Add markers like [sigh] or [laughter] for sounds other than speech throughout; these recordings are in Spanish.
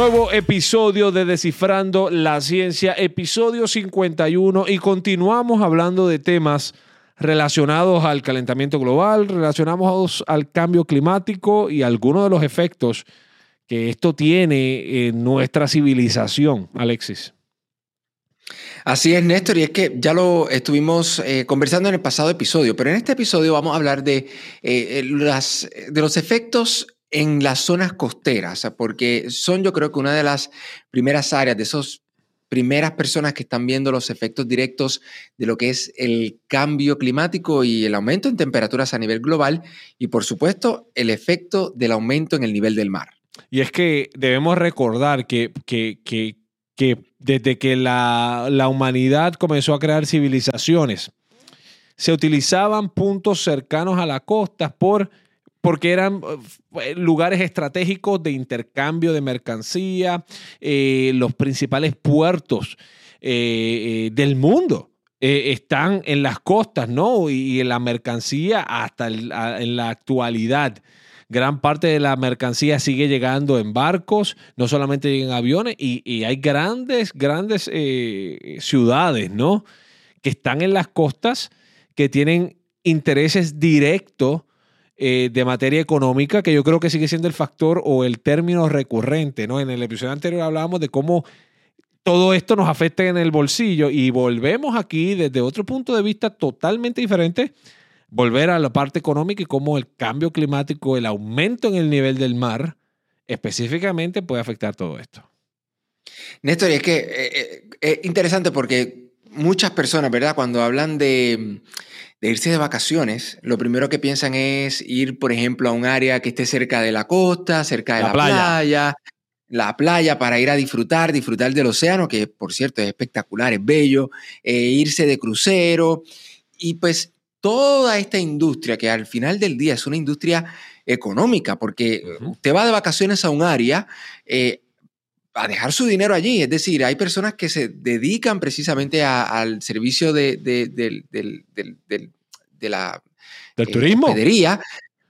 Nuevo episodio de Descifrando la Ciencia, episodio 51 y continuamos hablando de temas relacionados al calentamiento global, relacionados al cambio climático y algunos de los efectos que esto tiene en nuestra civilización, Alexis. Así es, Néstor, y es que ya lo estuvimos eh, conversando en el pasado episodio, pero en este episodio vamos a hablar de, eh, las, de los efectos en las zonas costeras, porque son yo creo que una de las primeras áreas, de esas primeras personas que están viendo los efectos directos de lo que es el cambio climático y el aumento en temperaturas a nivel global y por supuesto el efecto del aumento en el nivel del mar. Y es que debemos recordar que, que, que, desde que la, la humanidad comenzó a crear civilizaciones, se utilizaban puntos cercanos a la costa por porque eran eh, lugares estratégicos de intercambio de mercancía, eh, los principales puertos eh, del mundo. están en las costas, ¿no? Y, en la mercancía hasta en la actualidad. Gran parte de la mercancía sigue llegando en barcos, no solamente en aviones, y, y hay grandes, grandes ciudades, ¿no? Que están en las costas, que tienen intereses directos eh, de materia económica, que yo creo que sigue siendo el factor o el término recurrente, ¿no? En el episodio anterior hablábamos de cómo todo esto nos afecta en el bolsillo y volvemos aquí desde otro punto de vista totalmente diferente, volver a la parte económica y cómo el cambio climático, el aumento en el nivel del mar, específicamente puede afectar todo esto. Néstor, es que eh, eh, es interesante porque muchas personas, ¿verdad? Cuando hablan de de irse de vacaciones, lo primero que piensan es ir, por ejemplo, a un área que esté cerca de la costa, cerca de la, playa. la playa para ir a disfrutar, disfrutar del océano, que por cierto es espectacular, es bello, eh, irse de crucero y pues toda esta industria que al final del día es una industria económica, porque usted va de vacaciones a un área, eh, a dejar su dinero allí. Es decir, hay personas que se dedican precisamente al servicio de, la del eh, turismo.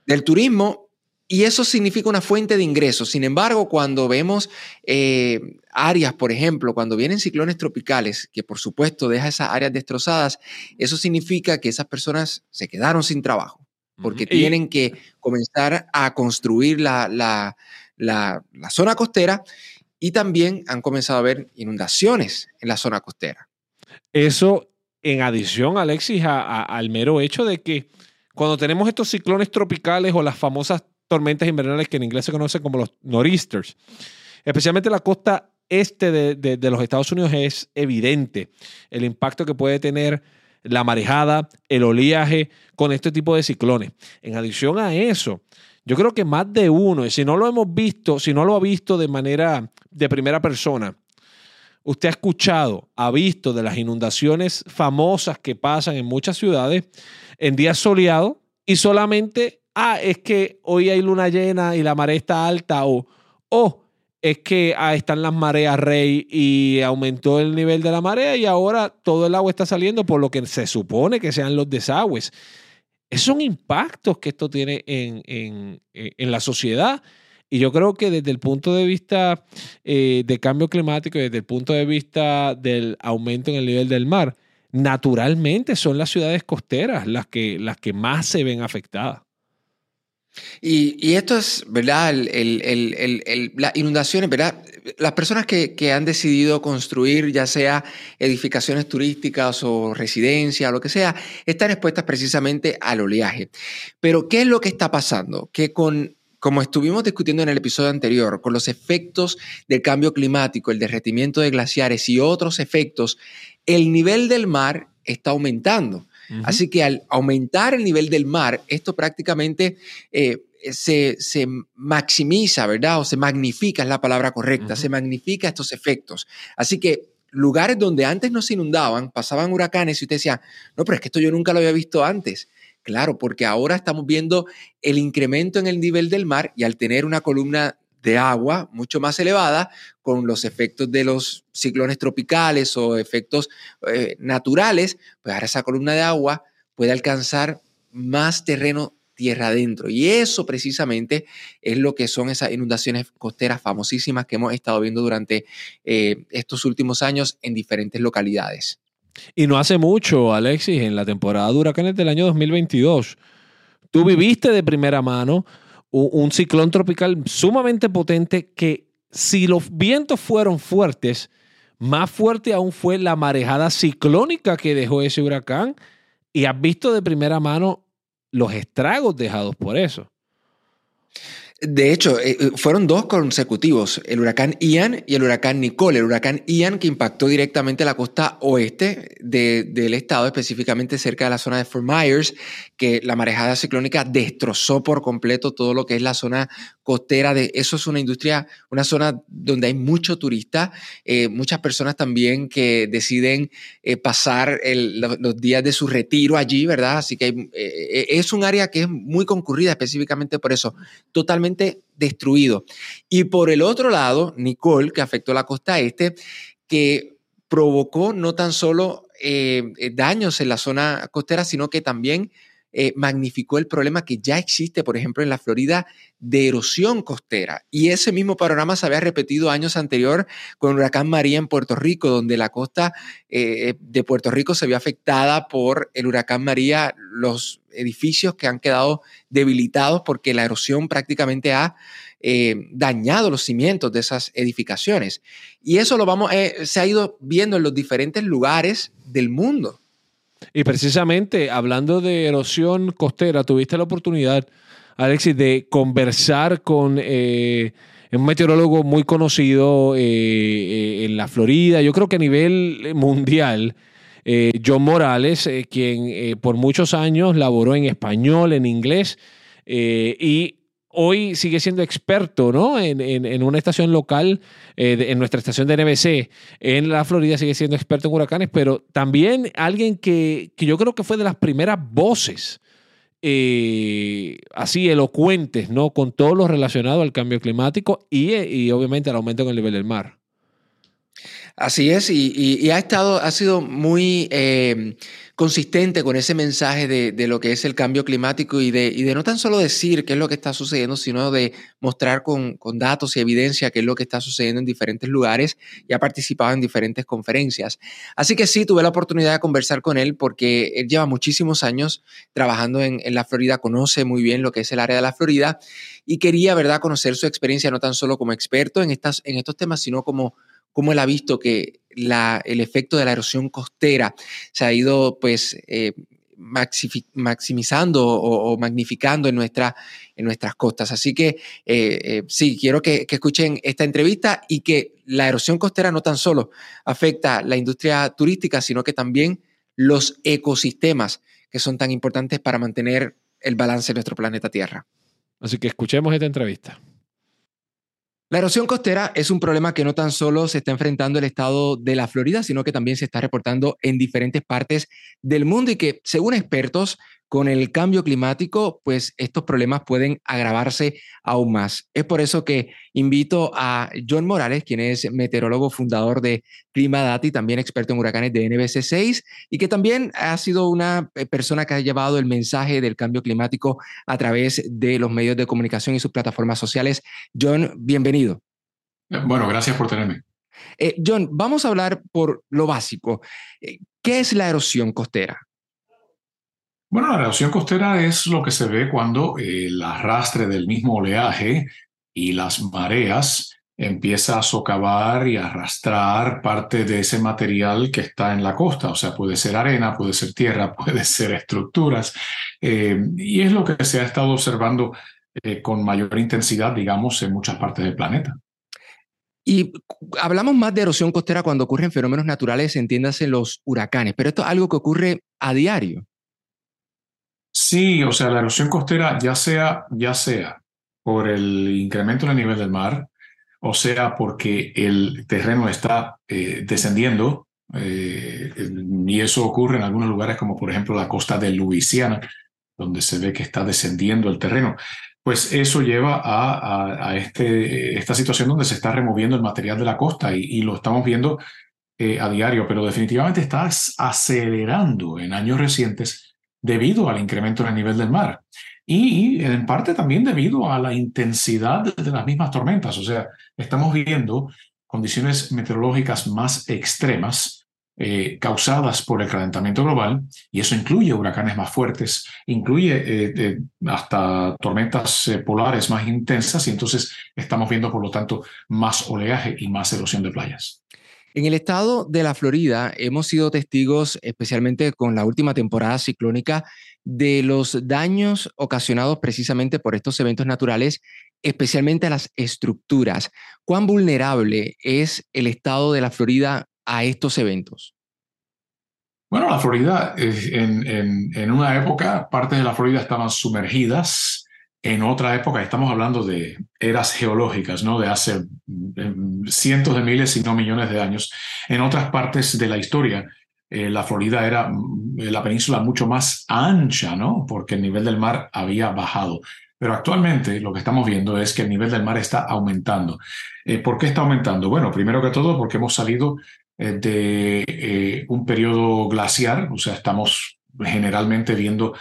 del turismo, y eso significa una fuente de ingresos. Sin embargo, cuando vemos eh, áreas, por ejemplo, cuando vienen ciclones tropicales, que por supuesto deja esas áreas destrozadas, eso significa que esas personas se quedaron sin trabajo, porque tienen que comenzar a construir la, la, la zona costera y también han comenzado a haber inundaciones en la zona costera. Eso en adición, Alexis, al mero hecho de que cuando tenemos estos ciclones tropicales o las famosas tormentas invernales que en inglés se conocen como los nor'easters, especialmente la costa este de, de, los Estados Unidos es evidente el impacto que puede tener la marejada, el oleaje con este tipo de ciclones. En adición a eso, yo creo que más de uno, y si no lo hemos visto, si no lo ha visto de manera de primera persona, usted ha escuchado, ha visto de las inundaciones famosas que pasan en muchas ciudades en días soleados y solamente, ah, es que hoy hay luna llena y la marea está alta o, o es que ah, están las mareas rey y aumentó el nivel de la marea y ahora todo el agua está saliendo por lo que se supone que sean los desagües. Esos son impactos que esto tiene en, la sociedad. Y yo creo que desde el punto de vista eh, de cambio climático y desde el punto de vista del aumento en el nivel del mar, naturalmente son las ciudades costeras las que, las que más se ven afectadas. Y, esto es, ¿verdad? las inundaciones, ¿verdad? Las personas que, han decidido construir ya sea edificaciones turísticas o residencias, o lo que sea, están expuestas precisamente al oleaje. Pero, ¿qué es lo que está pasando? Que con, como estuvimos discutiendo en el episodio anterior, con los efectos del cambio climático, el derretimiento de glaciares y otros efectos, el nivel del mar está aumentando. Así que al aumentar el nivel del mar, esto prácticamente eh, se, maximiza, ¿verdad? O se magnifica, es la palabra correcta, se magnifica estos efectos. Así que lugares donde antes no se inundaban, pasaban huracanes y usted decía, no, pero es que esto yo nunca lo había visto antes. Claro, porque ahora estamos viendo el incremento en el nivel del mar y al tener una columna de agua mucho más elevada con los efectos de los ciclones tropicales o efectos eh, naturales, pues ahora esa columna de agua puede alcanzar más terreno tierra adentro. Y eso precisamente es lo que son esas inundaciones costeras famosísimas que hemos estado viendo durante eh, estos últimos años en diferentes localidades. Y no hace mucho, Alexis, en la temporada de huracanes del año 2022, tú viviste de primera mano un, ciclón tropical sumamente potente que si los vientos fueron fuertes, más fuerte aún fue la marejada ciclónica que dejó ese huracán y has visto de primera mano los estragos dejados por eso. De hecho, eh, eh, fueron dos consecutivos, el huracán Ian y el huracán Nicole. El huracán Ian que impactó directamente la costa oeste del estado, específicamente cerca de la zona de Fort Myers, que la marejada ciclónica destrozó por completo todo lo que es la zona costera. De, eso es una industria, una zona donde hay mucho turista, eh, muchas personas también que deciden pasar los días de su retiro allí, ¿verdad? Así que es un área que es muy concurrida específicamente por eso, totalmente destruido. Y por el otro lado, Nicole, que afectó la costa este, que provocó no tan solo eh, eh, daños en la zona costera, sino que también eh, magnificó el problema que ya existe, por ejemplo, en la Florida de erosión costera. Y ese mismo panorama se había repetido años anterior con el huracán María en Puerto Rico, donde la costa de Puerto Rico se vio afectada por el huracán María, los edificios que han quedado debilitados porque la erosión prácticamente ha eh, dañado los cimientos de esas edificaciones. Y eso lo vamos, eh, se ha ido viendo en los diferentes lugares del mundo. Y precisamente hablando de erosión costera, tuviste la oportunidad, Alexis, de conversar con eh, un meteorólogo muy conocido en la Florida, yo creo que a nivel mundial, eh, John Morales, eh, quien eh, por muchos años laboró en español, en inglés, y hoy sigue siendo experto ¿no? en, una estación local, en nuestra estación de NBC en la Florida, sigue siendo experto en huracanes, pero también alguien que, yo creo que fue de las primeras voces. así elocuentes, ¿no? Con todo lo relacionado al cambio climático y, y obviamente al aumento en el nivel del mar. Así es, y, ha estado, ha sido muy eh, consistente con ese mensaje de, lo que es el cambio climático y de, no tan solo decir qué es lo que está sucediendo, sino de mostrar con, datos y evidencia qué es lo que está sucediendo en diferentes lugares y ha participado en diferentes conferencias. Así que sí, tuve la oportunidad de conversar con él porque él lleva muchísimos años trabajando en, en la Florida, conoce muy bien lo que es el área de la Florida y quería, ¿verdad?, conocer su experiencia no tan solo como experto en, estas, en estos temas, sino como cómo él ha visto que el efecto de la erosión costera se ha ido pues eh, maximizando o, magnificando en, en nuestras costas. Así que eh, eh, sí, quiero que, que, escuchen esta entrevista y que la erosión costera no tan solo afecta la industria turística, sino que también los ecosistemas que son tan importantes para mantener el balance de nuestro planeta Tierra. Así que escuchemos esta entrevista. La erosión costera es un problema que no tan solo se está enfrentando el estado de la Florida, sino que también se está reportando en diferentes partes del mundo y que, según expertos, con el cambio climático, pues estos problemas pueden agravarse aún más. Es por eso que invito a John Morales, quien es meteorólogo fundador de Climadata y también experto en huracanes de NBC6, y que también ha sido una eh, persona que ha llevado el mensaje del cambio climático a través de los medios de comunicación y sus plataformas sociales. John, bienvenido. Bueno, gracias por tenerme. Eh, John, vamos a hablar por lo básico. Eh, ¿Qué es la erosión costera? Bueno, la erosión costera es lo que se ve cuando el arrastre del mismo oleaje y las mareas empieza a socavar y arrastrar parte de ese material que está en la costa. O sea, puede ser arena, puede ser tierra, [laughs] puede ser estructuras. Eh, y es lo que se ha estado observando eh, con mayor intensidad, digamos, en muchas partes del planeta. Y hablamos más de erosión costera cuando ocurren fenómenos naturales, entiéndase los huracanes, pero esto es algo que ocurre a diario. Sí, o sea, la erosión costera, ya sea, ya sea por el incremento en el nivel del mar, o sea, porque el terreno está eh, descendiendo, eh, y eso ocurre en algunos lugares como por ejemplo la costa de Luisiana, donde se ve que está descendiendo el terreno, pues eso lleva a, este, esta situación donde se está removiendo el material de la costa y, lo estamos viendo eh, a diario, pero definitivamente está acelerando en años recientes debido al incremento en el nivel del mar. y en parte también debido a la intensidad de las mismas tormentas. O sea, estamos viendo condiciones meteorológicas más extremas eh, causadas por el calentamiento global, y eso incluye huracanes más fuertes, incluye eh, eh, hasta tormentas polares más intensas, y entonces estamos viendo, por lo tanto, más oleaje y más erosión de playas. En el estado de la Florida hemos sido testigos, especialmente con la última temporada ciclónica, de los daños ocasionados precisamente por estos eventos naturales, especialmente a las estructuras. ¿Cuán vulnerable es el estado de la Florida a estos eventos? Bueno, la Florida, en, en, una época, partes de la Florida estaban sumergidas. En otra época, estamos hablando de eras geológicas, ¿no? De hace cientos de miles, si no millones de años. En otras partes de la historia, eh, la Florida era eh, la península mucho más ancha, ¿no? Porque el nivel del mar había bajado. Pero actualmente lo que estamos viendo es que el nivel del mar está aumentando. Eh, ¿Por qué está aumentando? Bueno, primero que todo porque hemos salido eh, de eh, un periodo glaciar, o sea, estamos generalmente viendo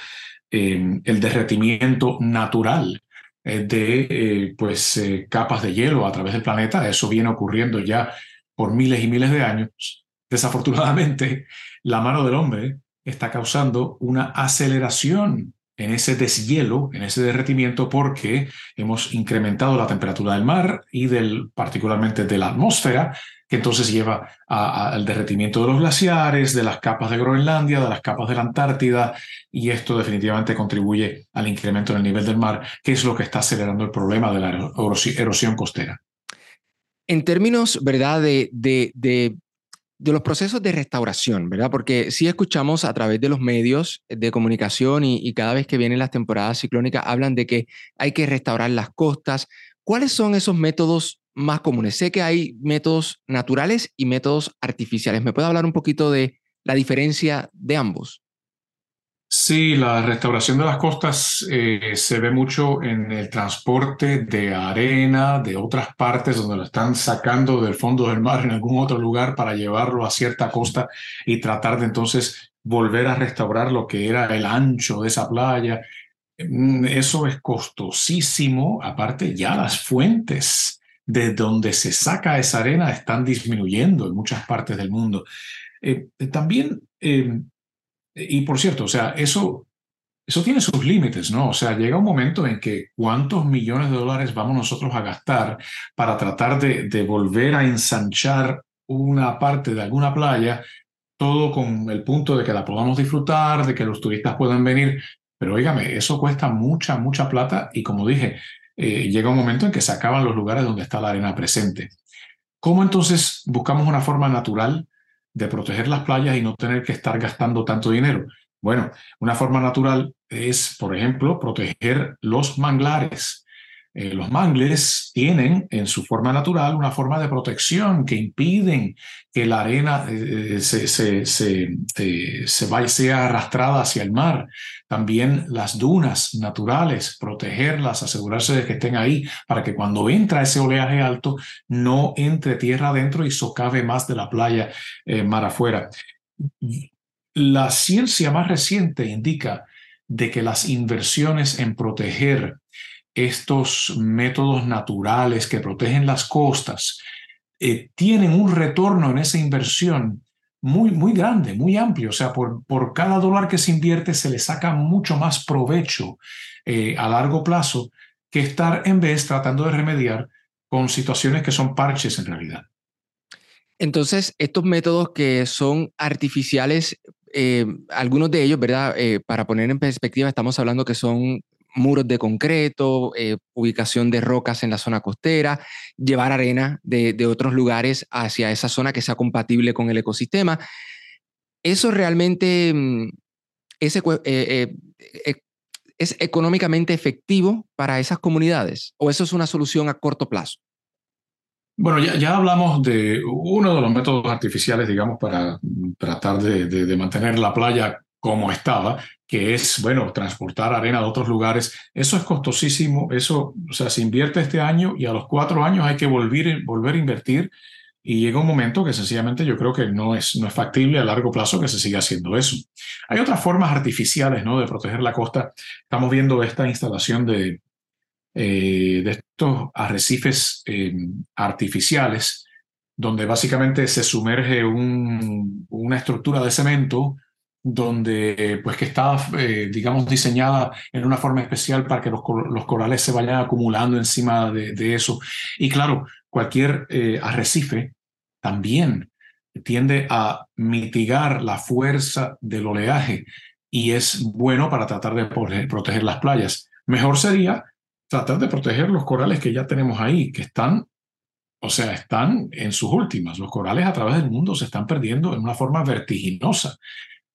el derretimiento natural de pues, capas de hielo a través del planeta. Eso viene ocurriendo ya por miles y miles de años. Desafortunadamente, [laughs] la mano del hombre está causando una aceleración en ese deshielo, en ese derretimiento, porque hemos incrementado la temperatura del mar y del, particularmente de la atmósfera, que entonces lleva al derretimiento de los glaciares, de las capas de Groenlandia, de las capas de la Antártida, y esto definitivamente contribuye al incremento en el nivel del mar, que es lo que está acelerando el problema de la erosión costera. En términos, ¿verdad?, de, de, de, los procesos de restauración, ¿verdad? Porque sí escuchamos a través de los medios de comunicación y, y cada vez que vienen las temporadas ciclónicas hablan de que hay que restaurar las costas. ¿Cuáles son esos métodos más comunes. Sé que hay métodos naturales y métodos artificiales. ¿Me puede hablar un poquito de la diferencia de ambos? Sí, la restauración de las costas eh, se ve mucho en el transporte de arena de otras partes donde lo están sacando del fondo del mar en algún otro lugar para llevarlo a cierta costa y tratar de entonces volver a restaurar lo que era el ancho de esa playa. Mm, eso es costosísimo. Aparte, ya las fuentes de donde se saca esa arena están disminuyendo en muchas partes del mundo. Eh, también, eh, y por cierto, o sea, eso, eso tiene sus límites, ¿no? O sea, llega un momento en que cuántos millones de dólares vamos nosotros a gastar para tratar de, de volver a ensanchar una parte de alguna playa, todo con el punto de que la podamos disfrutar, de que los turistas puedan venir. Pero óigame, eso cuesta mucha, mucha plata y como dije, eh, llega un momento en que se acaban los lugares donde está la arena presente. ¿Cómo entonces buscamos una forma natural de proteger las playas y no tener que estar gastando tanto dinero? Bueno, una forma natural es, por ejemplo, proteger los manglares. Eh, los mangles tienen en su forma natural una forma de protección que impiden que la arena eh, se, se, se, vaya, sea arrastrada hacia el mar. También las dunas naturales, protegerlas, asegurarse de que estén ahí para que cuando entra ese oleaje alto no entre tierra adentro y socave más de la playa eh, mar afuera. La ciencia más reciente indica de que las inversiones en proteger estos métodos naturales que protegen las costas eh, tienen un retorno en esa inversión muy, muy grande, muy amplio. O sea, por, por cada dólar que se invierte se le saca mucho más provecho eh, a largo plazo que estar en vez tratando de remediar con situaciones que son parches en realidad. Entonces, estos métodos que son artificiales, eh, algunos de ellos, ¿verdad? para poner en perspectiva, estamos hablando que son muros de concreto, eh, ubicación de rocas en la zona costera, llevar arena de, otros lugares hacia esa zona que sea compatible con el ecosistema. Eso realmente mm, es, eh, eh, es económicamente efectivo para esas comunidades o eso es una solución a corto plazo. Bueno, ya, hablamos de uno de los métodos artificiales, digamos, para tratar de mantener la playa como estaba, que es, bueno, transportar arena de otros lugares. Eso es costosísimo, eso, o sea, se invierte este año y a los cuatro años hay que volver, volver a invertir Y llega un momento que sencillamente yo creo que no es, no es factible a largo plazo que se siga haciendo eso. Hay otras formas artificiales ¿no? de proteger la costa. Estamos viendo esta instalación de, eh, de estos arrecifes eh, artificiales, donde básicamente se sumerge una estructura de cemento donde pues que está, eh, digamos, diseñada en una forma especial para que los, corales se vayan acumulando encima de, de eso. Y claro, cualquier eh, arrecife también tiende a mitigar la fuerza del oleaje y es bueno para tratar de proteger las playas. Mejor sería tratar de proteger los corales que ya tenemos ahí, que están, o sea, están en sus últimas. Los corales a través del mundo se están perdiendo en una forma vertiginosa.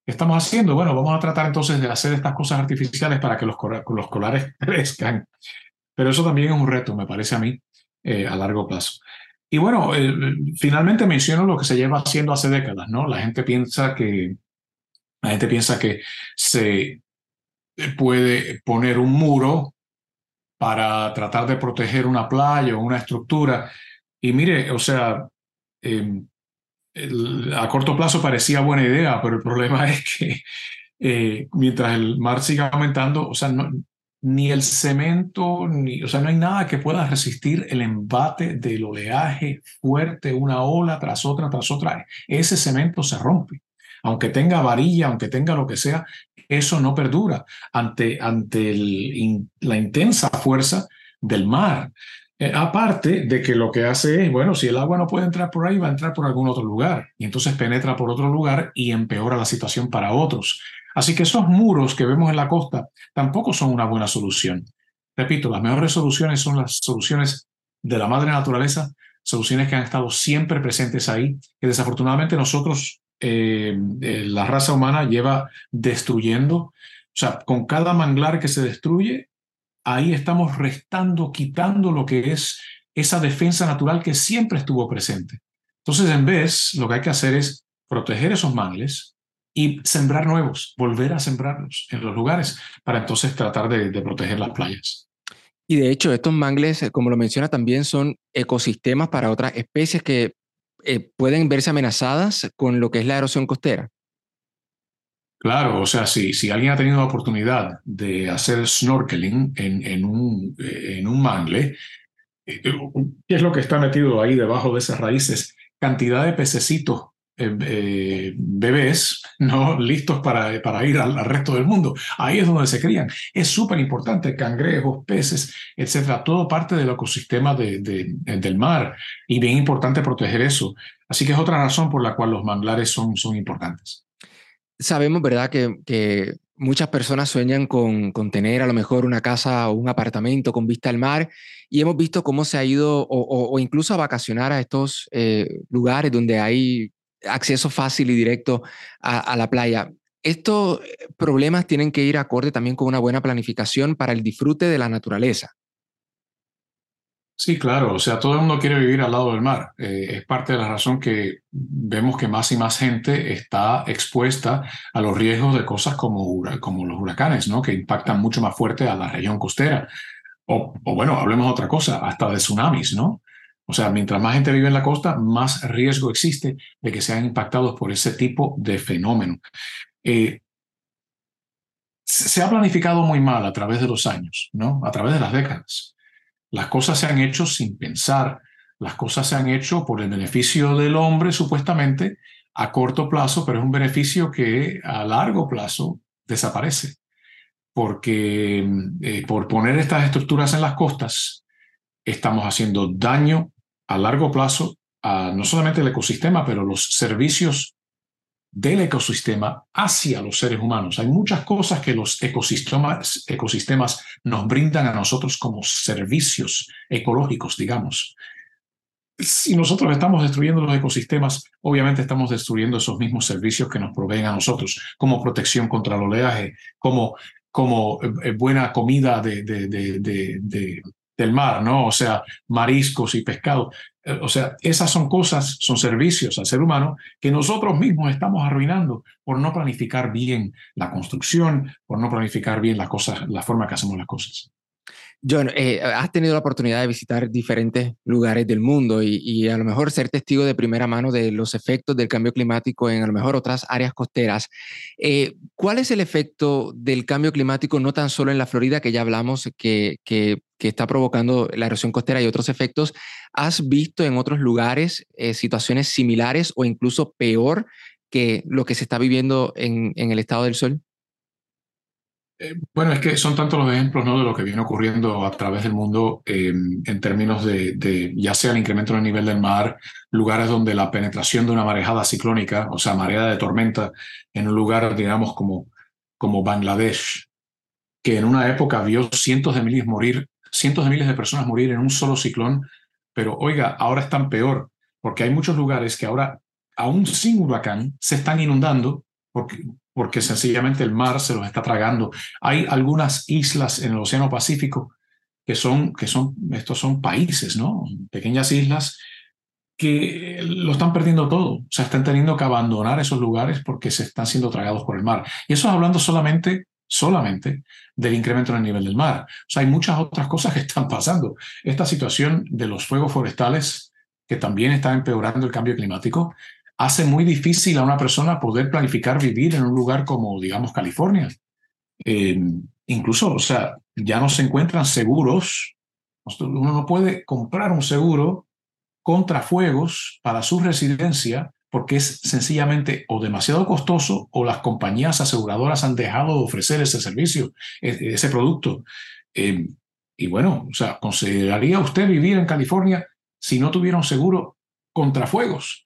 ¿Qué estamos haciendo? Bueno, vamos a tratar entonces de hacer estas cosas artificiales para que los, los corales [laughs] crezcan. Pero eso también es un reto, me parece a mí, eh, a largo plazo. Y bueno, eh, finalmente menciono lo que se lleva haciendo hace décadas, ¿no? La gente piensa que, la gente piensa que se puede poner un muro para tratar de proteger una playa o una estructura. Y mire, o sea, eh, a corto plazo parecía buena idea, pero el problema [laughs] es que eh, mientras el mar siga aumentando, o sea, ni el cemento, ni, o sea, no hay nada que pueda resistir el embate del oleaje fuerte, una ola tras otra, tras otra. Ese cemento se rompe. Aunque tenga varilla, aunque tenga lo que sea, eso no perdura ante, ante la intensa fuerza del mar. Eh, aparte de que lo que hace es, bueno, si el agua no puede entrar por ahí, va a entrar por algún otro lugar. Y entonces penetra por otro lugar y empeora la situación para otros. Así que esos muros que vemos en la costa tampoco son una buena solución. Repito, las mejores soluciones son las soluciones de la madre naturaleza, soluciones que han estado siempre presentes ahí, que desafortunadamente nosotros, eh, eh, la raza humana, lleva destruyendo. O sea, con cada manglar que se destruye, ahí estamos restando, quitando lo que es esa defensa natural que siempre estuvo presente. Entonces, en vez, lo que hay que hacer es proteger esos mangles y sembrar nuevos, volver a sembrarlos en los lugares para entonces tratar de, proteger las playas. Y de hecho, estos mangles, eh, como lo menciona, también son ecosistemas para otras especies que eh, pueden verse amenazadas con lo que es la erosión costera. Claro, o sea, si, si alguien ha tenido la oportunidad de hacer snorkeling en, en, un, en un mangle, eh, ¿qué es lo que está metido ahí debajo de esas raíces? Cantidad de pececitos eh, eh, bebés, ¿no? [laughs] Listos para, para ir al, resto del mundo. Ahí es donde se crían. Es súper importante, cangrejos, peces, etcétera, todo parte del ecosistema de, del mar y bien importante proteger eso. Así que es otra razón por la cual los manglares son, son importantes sabemos, ¿verdad?, que, muchas personas sueñan con, tener a lo mejor una casa o un apartamento con vista al mar y hemos visto cómo se ha ido o, incluso a vacacionar a estos eh, lugares donde hay acceso fácil y directo a, a la playa. Estos problemas tienen que ir acorde también con una buena planificación para el disfrute de la naturaleza. Sí, claro, o sea, todo el mundo quiere vivir al lado del mar. Eh, es parte de la razón que vemos que más y más gente está expuesta a los riesgos de cosas como, los huracanes, ¿no? Que impactan mucho más fuerte a la región costera. O, o, bueno, hablemos de otra cosa, hasta de tsunamis, ¿no? O sea, mientras más gente vive en la costa, más riesgo existe de que sean impactados por ese tipo de fenómeno. Eh, se ha planificado muy mal a través de los años, ¿no? A través de las décadas. Las cosas se han hecho sin pensar, las cosas se han hecho por el beneficio del hombre, supuestamente, a corto plazo, pero es un beneficio que a largo plazo desaparece. Porque eh, por poner estas estructuras en las costas, estamos haciendo daño a largo plazo a no solamente el ecosistema, pero los servicios del ecosistema hacia los seres humanos. Hay muchas cosas que los ecosistemas, ecosistemas nos brindan a nosotros como servicios ecológicos, digamos. Si nosotros estamos destruyendo los ecosistemas, obviamente estamos destruyendo esos mismos servicios que nos proveen a nosotros, como protección contra el oleaje, como, como eh, buena comida de, del mar, ¿no? O sea, mariscos y pescado. Eh, o sea, esas son cosas, son servicios al ser humano que nosotros mismos estamos arruinando por no planificar bien la construcción, por no planificar bien las cosas, la forma que hacemos las cosas. John, eh, has tenido la oportunidad de visitar diferentes lugares del mundo y, a lo mejor ser testigo de primera mano de los efectos del cambio climático en a lo mejor otras áreas costeras. Eh, ¿Cuál es el efecto del cambio climático no tan solo en la Florida, que ya hablamos, que, está provocando la erosión costera y otros efectos? ¿Has visto en otros lugares eh, situaciones similares o incluso peor que lo que se está viviendo en, en el estado del sol? Eh, bueno, es que son tantos los ejemplos ¿no? de lo que viene ocurriendo a través del mundo em, en términos de, ya sea el incremento del nivel del mar, lugares donde la penetración de una marejada ciclónica, o sea, marea de tormenta, en un lugar, digamos, como, como Bangladesh, que en una época vio cientos de miles morir, cientos de miles de personas morir en un solo ciclón, pero oiga, ahora están peor, porque hay muchos lugares que ahora, aún sin huracán, se están inundando porque, porque sencillamente el mar se los está tragando. Hay algunas islas en el Océano Pacífico que son, que son, estos son países, ¿no? Pequeñas islas que lo están perdiendo todo. O sea, están teniendo que abandonar esos lugares porque se están siendo tragados por el mar. Y eso es hablando solamente, solamente del incremento en el nivel del mar. O sea, hay muchas otras cosas que están pasando. Esta situación de los fuegos forestales que también está empeorando el cambio climático, hace muy difícil a una persona poder planificar vivir en un lugar como, digamos, California. Eh, incluso, o sea, ya no se encuentran seguros. Uno no puede comprar un seguro contra fuegos para su residencia porque es sencillamente o demasiado costoso o las compañías aseguradoras han dejado de ofrecer ese servicio, e, ese producto. Eh, y bueno, o sea, ¿consideraría usted vivir en California si no tuviera un seguro contra fuegos?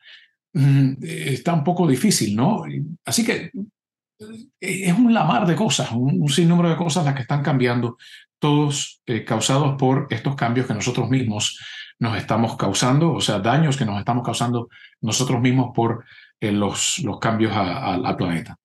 Mm, está un poco difícil, ¿no? Así que eh, es un lamar de cosas, un, sinnúmero de cosas las que están cambiando, todos eh, causados por estos cambios que nosotros mismos nos estamos causando, o sea, daños que nos estamos causando nosotros mismos por eh, los, los cambios al planeta.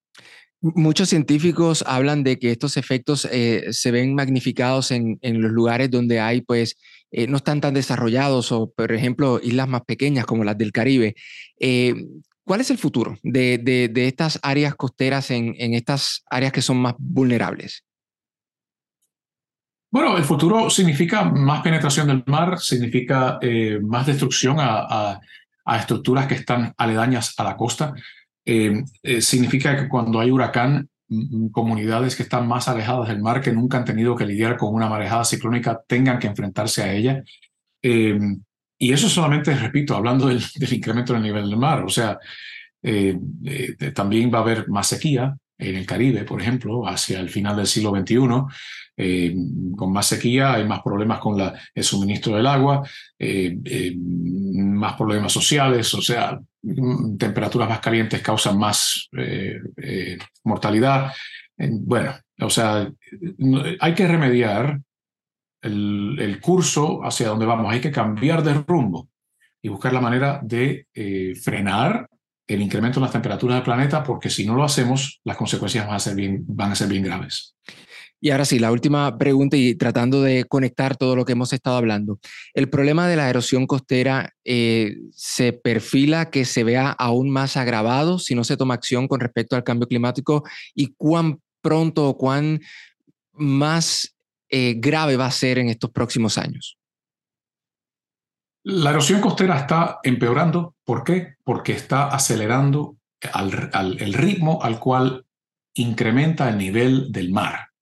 Muchos científicos hablan de que estos efectos se ven magnificados en, en, los lugares donde hay pues eh, no están tan desarrollados o, por ejemplo, islas más pequeñas como las del Caribe. Eh, ¿Cuál es el futuro de, de, estas áreas costeras en, en, estas áreas que son más vulnerables? Bueno, el futuro significa más penetración del mar, significa eh, más destrucción a, a, estructuras que están aledañas a la costa. Significa que cuando hay huracán, comunidades que están más alejadas del mar, que nunca han tenido que lidiar con una marejada ciclónica, tengan que enfrentarse a ella. Eh, y eso solamente, repito, hablando del, incremento del nivel del mar. O sea, eh, eh, también va a haber más sequía en el Caribe, por ejemplo, hacia el final del siglo XXI. con más sequía hay más problemas con el suministro del agua, más problemas sociales, o sea, temperaturas más calientes causan más eh, eh, mortalidad. Bueno, o sea, hay que remediar el, curso hacia donde vamos, hay que cambiar de rumbo y buscar la manera de eh, frenar el incremento en las temperaturas del planeta, porque si no lo hacemos, las consecuencias van a ser bien graves. Y ahora sí, la última pregunta y tratando de conectar todo lo que hemos estado hablando. El problema de la erosión costera eh, se perfila que se vea aún más agravado si no se toma acción con respecto al cambio climático y cuán pronto o cuán más eh, grave va a ser en estos próximos años. La erosión costera está empeorando. ¿Por qué? Porque está acelerando el ritmo al cual incrementa el nivel del mar.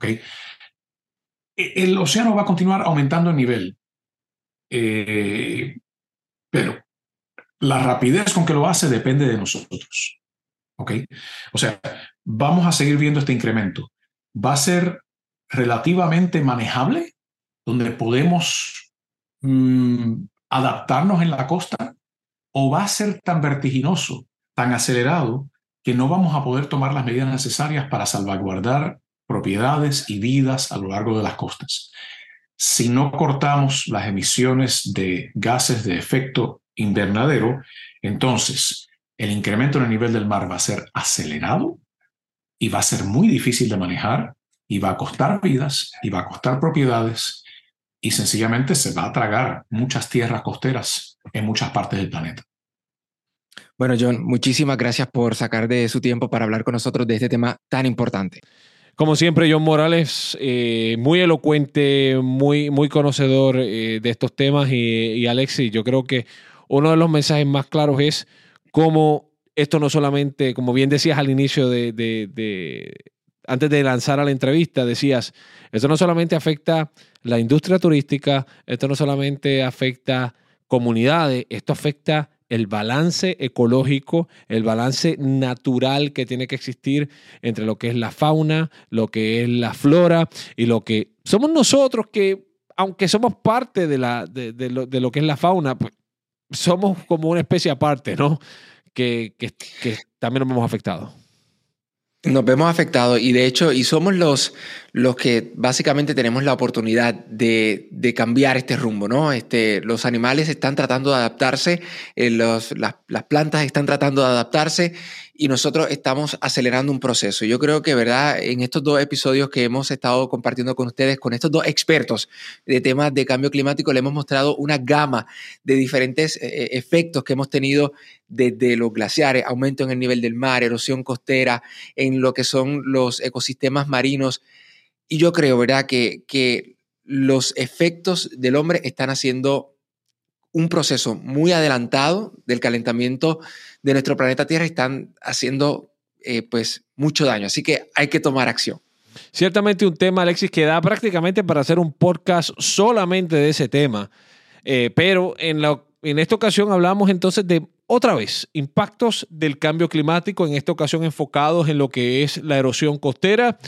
E, el océano va a continuar aumentando el nivel, eh, pero la rapidez con que lo hace depende de nosotros. O sea, vamos a seguir viendo este incremento. Va a ser relativamente manejable, donde podemos mm, adaptarnos en la costa, o va a ser tan vertiginoso, tan acelerado, que no vamos a poder tomar las medidas necesarias para salvaguardar propiedades y vidas a lo largo de las costas. Si no cortamos las emisiones de gases de efecto invernadero, entonces el incremento en el nivel del mar va a ser acelerado y va a ser muy difícil de manejar y va a costar vidas y va a costar propiedades y sencillamente se va a tragar muchas tierras costeras en muchas partes del planeta. Bueno, John, muchísimas gracias por sacar de su tiempo para hablar con nosotros de este tema tan importante. Como siempre, John Morales, eh, muy elocuente, muy, muy conocedor eh, de estos temas. Y, y Alexis, yo creo que uno de los mensajes más claros es cómo esto no solamente, como bien decías al inicio de, de, de, antes de lanzar a la entrevista, decías, esto no solamente afecta la industria turística, esto no solamente afecta comunidades, esto afecta el balance ecológico, el balance natural que tiene que existir entre lo que es la fauna, lo que es la flora y lo que somos nosotros que, aunque somos parte de, la, de, de, lo, de lo, que es la fauna, pues, somos como una especie aparte, ¿no? Que, que, que también nos hemos afectado. Nos vemos afectados y de hecho, y somos los, los que básicamente tenemos la oportunidad de, de cambiar este rumbo, ¿no? Este, los animales están tratando de adaptarse, eh, los, las, las, plantas están tratando de adaptarse y nosotros estamos acelerando un proceso. Yo creo que, ¿verdad? En estos dos episodios que hemos estado compartiendo con ustedes, con estos dos expertos de temas de cambio climático, le hemos mostrado una gama de diferentes eh, efectos que hemos tenido desde los glaciares, aumento en el nivel del mar, erosión costera, en lo que son los ecosistemas marinos. Y yo creo, ¿verdad?, que, que los efectos del hombre están haciendo un proceso muy adelantado del calentamiento de nuestro planeta Tierra están haciendo eh, pues mucho daño. Así que hay que tomar acción. Ciertamente un tema, Alexis, que da prácticamente para hacer un podcast solamente de ese tema. Eh, pero en, la, en esta ocasión hablamos entonces de, otra vez, impactos del cambio climático, en esta ocasión enfocados en lo que es la erosión costera.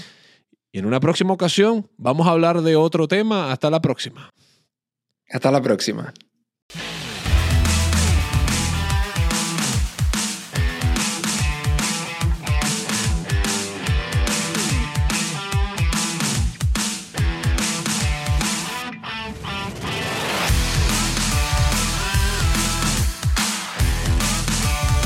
Y en una próxima ocasión vamos a hablar de otro tema. Hasta la próxima. Hasta la próxima.